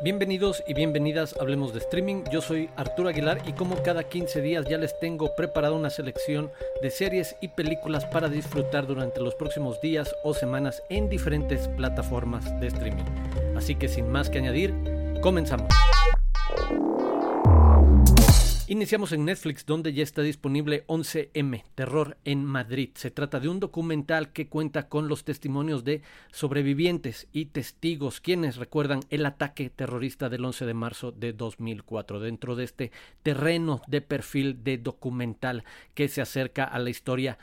Bienvenidos y bienvenidas a Hablemos de Streaming. Yo soy Arturo Aguilar y como cada 15 días ya les tengo preparada una selección de series y películas para disfrutar durante los próximos días o semanas en diferentes plataformas de streaming. Así que sin más que añadir, comenzamos. Iniciamos en Netflix, donde ya está disponible 11M, Terror en Madrid. Se trata de un documental que cuenta con los testimonios de sobrevivientes y testigos, quienes recuerdan el ataque terrorista del 11 de marzo de 2004, dentro de este terreno de perfil de documental que se acerca a la historia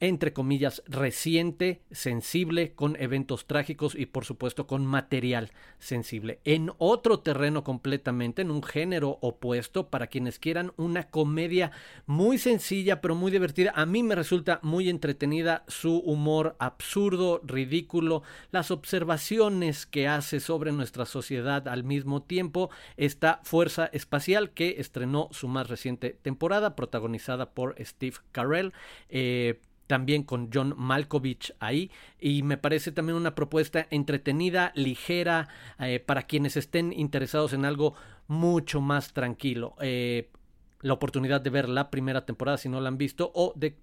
entre comillas, reciente, sensible, con eventos trágicos y por supuesto con material sensible. En otro terreno completamente, en un género opuesto, para quienes quieran una comedia muy sencilla pero muy divertida. A mí me resulta muy entretenida su humor absurdo, ridículo, las observaciones que hace sobre nuestra sociedad al mismo tiempo. Esta Fuerza Espacial que estrenó su más reciente temporada, protagonizada por Steve Carell. Eh, también con John Malkovich ahí y me parece también una propuesta entretenida, ligera, eh, para quienes estén interesados en algo mucho más tranquilo. Eh, la oportunidad de ver la primera temporada si no la han visto o de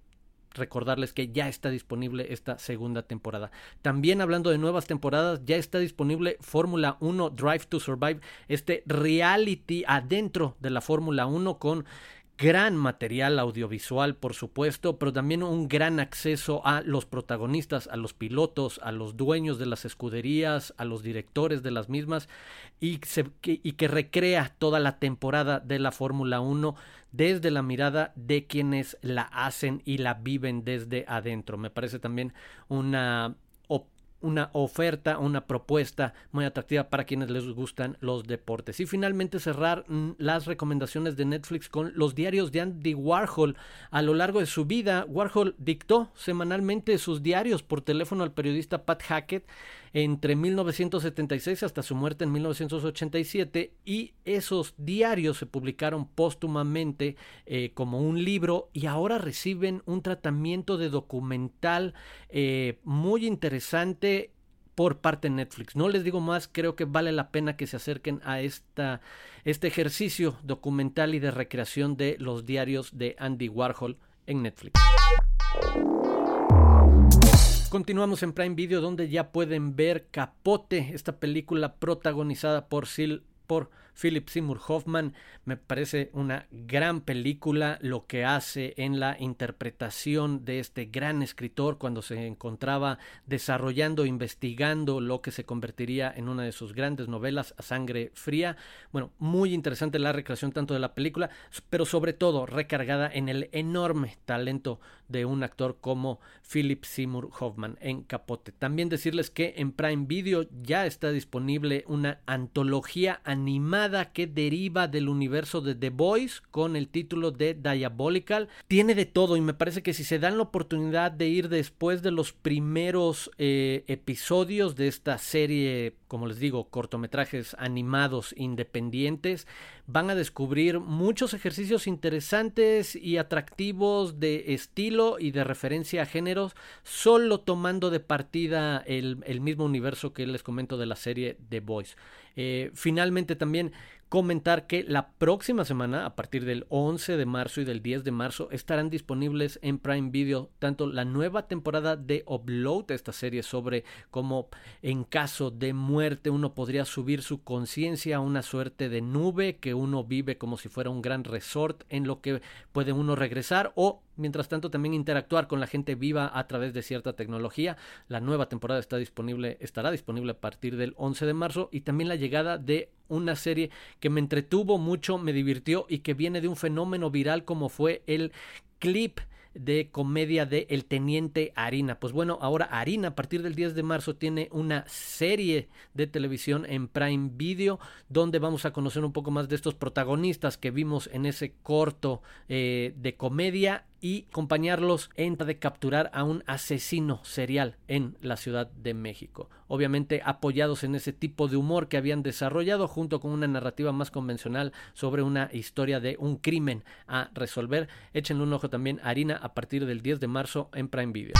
recordarles que ya está disponible esta segunda temporada. También hablando de nuevas temporadas, ya está disponible Fórmula 1 Drive to Survive, este reality adentro de la Fórmula 1 con gran material audiovisual, por supuesto, pero también un gran acceso a los protagonistas, a los pilotos, a los dueños de las escuderías, a los directores de las mismas, y, que, y que recrea toda la temporada de la Fórmula 1 desde la mirada de quienes la hacen y la viven desde adentro. Me parece también una una oferta, una propuesta muy atractiva para quienes les gustan los deportes. Y finalmente cerrar mm, las recomendaciones de Netflix con los diarios de Andy Warhol. A lo largo de su vida, Warhol dictó semanalmente sus diarios por teléfono al periodista Pat Hackett entre 1976 hasta su muerte en 1987 y esos diarios se publicaron póstumamente eh, como un libro y ahora reciben un tratamiento de documental eh, muy interesante por parte de Netflix. No les digo más, creo que vale la pena que se acerquen a esta, este ejercicio documental y de recreación de los diarios de Andy Warhol en Netflix. Continuamos en Prime Video donde ya pueden ver Capote, esta película protagonizada por Sil por Philip Seymour Hoffman. Me parece una gran película lo que hace en la interpretación de este gran escritor cuando se encontraba desarrollando, investigando lo que se convertiría en una de sus grandes novelas, A Sangre Fría. Bueno, muy interesante la recreación tanto de la película, pero sobre todo recargada en el enorme talento de un actor como Philip Seymour Hoffman en Capote. También decirles que en Prime Video ya está disponible una antología animada que deriva del universo de The Boys con el título de Diabolical. Tiene de todo y me parece que si se dan la oportunidad de ir después de los primeros eh, episodios de esta serie, como les digo, cortometrajes animados independientes, van a descubrir muchos ejercicios interesantes y atractivos de estilo y de referencia a géneros, solo tomando de partida el, el mismo universo que les comento de la serie The Boys. Eh, finalmente también comentar que la próxima semana, a partir del 11 de marzo y del 10 de marzo, estarán disponibles en Prime Video tanto la nueva temporada de Upload, esta serie sobre cómo en caso de muerte uno podría subir su conciencia a una suerte de nube que uno vive como si fuera un gran resort en lo que puede uno regresar o Mientras tanto, también interactuar con la gente viva a través de cierta tecnología. La nueva temporada está disponible, estará disponible a partir del 11 de marzo y también la llegada de una serie que me entretuvo mucho, me divirtió y que viene de un fenómeno viral como fue el clip de comedia de El Teniente Harina. Pues bueno, ahora Harina a partir del 10 de marzo tiene una serie de televisión en Prime Video donde vamos a conocer un poco más de estos protagonistas que vimos en ese corto eh, de comedia y acompañarlos en de capturar a un asesino serial en la Ciudad de México. Obviamente apoyados en ese tipo de humor que habían desarrollado junto con una narrativa más convencional sobre una historia de un crimen a resolver. Échenle un ojo también a Harina a partir del 10 de marzo en Prime Video.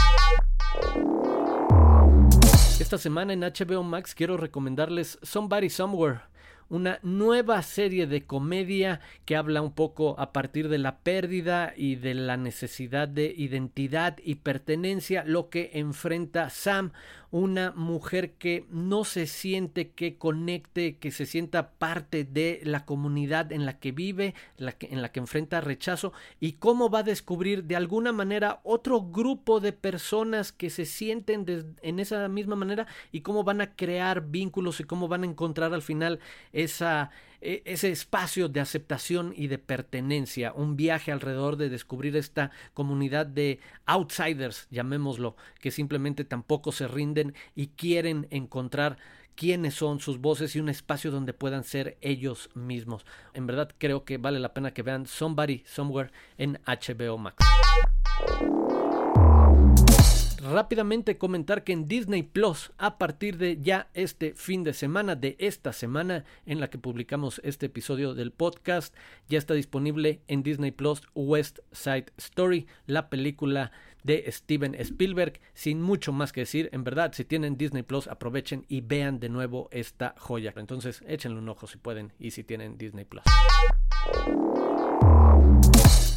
Esta semana en HBO Max quiero recomendarles Somebody Somewhere una nueva serie de comedia que habla un poco a partir de la pérdida y de la necesidad de identidad y pertenencia, lo que enfrenta Sam, una mujer que no se siente que conecte, que se sienta parte de la comunidad en la que vive, la que, en la que enfrenta rechazo y cómo va a descubrir de alguna manera otro grupo de personas que se sienten en esa misma manera y cómo van a crear vínculos y cómo van a encontrar al final esa ese espacio de aceptación y de pertenencia, un viaje alrededor de descubrir esta comunidad de outsiders, llamémoslo, que simplemente tampoco se rinden y quieren encontrar quiénes son sus voces y un espacio donde puedan ser ellos mismos. En verdad creo que vale la pena que vean Somebody Somewhere en HBO Max. Rápidamente comentar que en Disney Plus, a partir de ya este fin de semana, de esta semana en la que publicamos este episodio del podcast, ya está disponible en Disney Plus West Side Story, la película de Steven Spielberg. Sin mucho más que decir, en verdad, si tienen Disney Plus, aprovechen y vean de nuevo esta joya. Entonces, échenle un ojo si pueden y si tienen Disney Plus.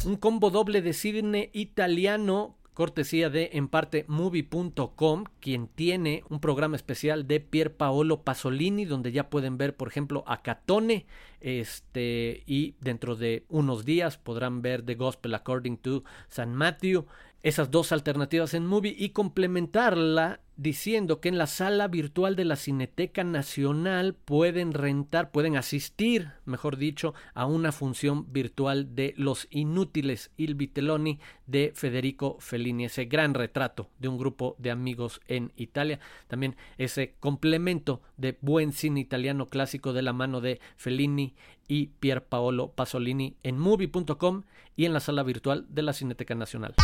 Un combo doble de cine italiano cortesía de en parte movie.com, quien tiene un programa especial de Pier Paolo Pasolini, donde ya pueden ver, por ejemplo, a Catone, este, y dentro de unos días podrán ver The Gospel According to San Matthew, esas dos alternativas en Movie y complementarla diciendo que en la sala virtual de la Cineteca Nacional pueden rentar, pueden asistir, mejor dicho, a una función virtual de Los Inútiles Il Vitelloni de Federico Fellini, ese gran retrato de un grupo de amigos en Italia, también ese complemento de buen cine italiano clásico de la mano de Fellini y Pier Paolo Pasolini en movie.com y en la sala virtual de la Cineteca Nacional.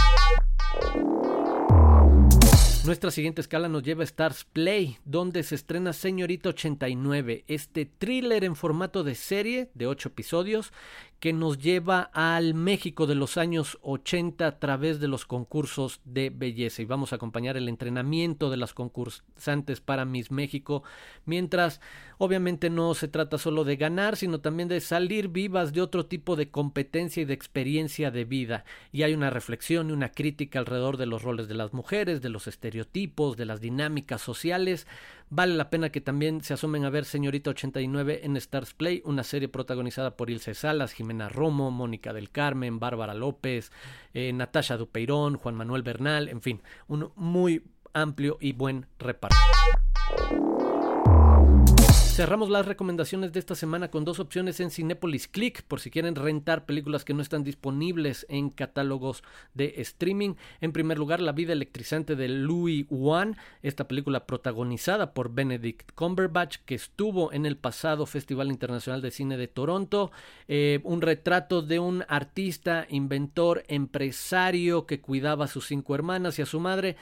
Nuestra siguiente escala nos lleva a Stars Play, donde se estrena Señorita 89, este thriller en formato de serie de 8 episodios que nos lleva al México de los años 80 a través de los concursos de belleza y vamos a acompañar el entrenamiento de las concursantes para Miss México, mientras obviamente no se trata solo de ganar, sino también de salir vivas de otro tipo de competencia y de experiencia de vida. Y hay una reflexión y una crítica alrededor de los roles de las mujeres, de los estereotipos, de las dinámicas sociales. Vale la pena que también se asomen a ver Señorita 89 en Stars Play, una serie protagonizada por Ilse Salas, Jimena Romo, Mónica del Carmen, Bárbara López, eh, Natasha Dupeirón, Juan Manuel Bernal, en fin, un muy amplio y buen reparto. Cerramos las recomendaciones de esta semana con dos opciones en Cinepolis Click por si quieren rentar películas que no están disponibles en catálogos de streaming. En primer lugar, La vida electrizante de Louis Wan, esta película protagonizada por Benedict Cumberbatch que estuvo en el pasado Festival Internacional de Cine de Toronto. Eh, un retrato de un artista, inventor, empresario que cuidaba a sus cinco hermanas y a su madre,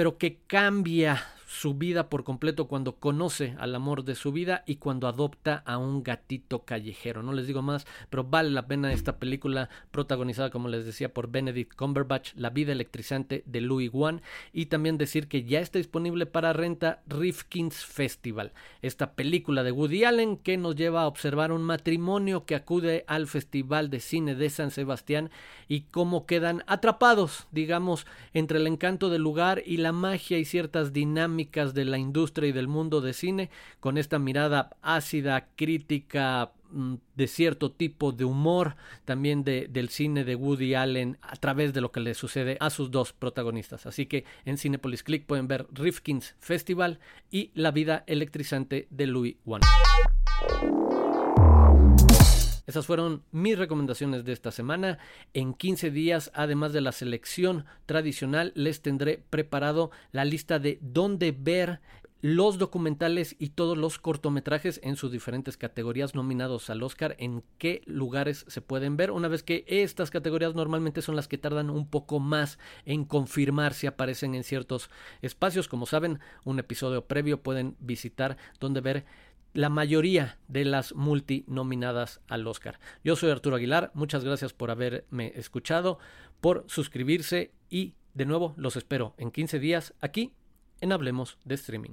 pero que cambia su vida por completo cuando conoce al amor de su vida y cuando adopta a un gatito callejero. No les digo más, pero vale la pena esta película protagonizada, como les decía, por Benedict Cumberbatch, La vida electrizante de Louis Wan. Y también decir que ya está disponible para renta Rifkin's Festival, esta película de Woody Allen que nos lleva a observar un matrimonio que acude al Festival de Cine de San Sebastián y cómo quedan atrapados, digamos, entre el encanto del lugar y la magia y ciertas dinámicas de la industria y del mundo de cine, con esta mirada ácida, crítica, mm, de cierto tipo de humor también de, del cine de Woody Allen a través de lo que le sucede a sus dos protagonistas. Así que en Cinepolis Click pueden ver Rifkin's Festival y La vida electrizante de Louis Wan. Esas fueron mis recomendaciones de esta semana. En 15 días, además de la selección tradicional, les tendré preparado la lista de dónde ver los documentales y todos los cortometrajes en sus diferentes categorías nominados al Oscar, en qué lugares se pueden ver, una vez que estas categorías normalmente son las que tardan un poco más en confirmar si aparecen en ciertos espacios. Como saben, un episodio previo pueden visitar donde ver la mayoría de las multinominadas al Oscar. Yo soy Arturo Aguilar, muchas gracias por haberme escuchado, por suscribirse y de nuevo los espero en 15 días aquí en Hablemos de Streaming.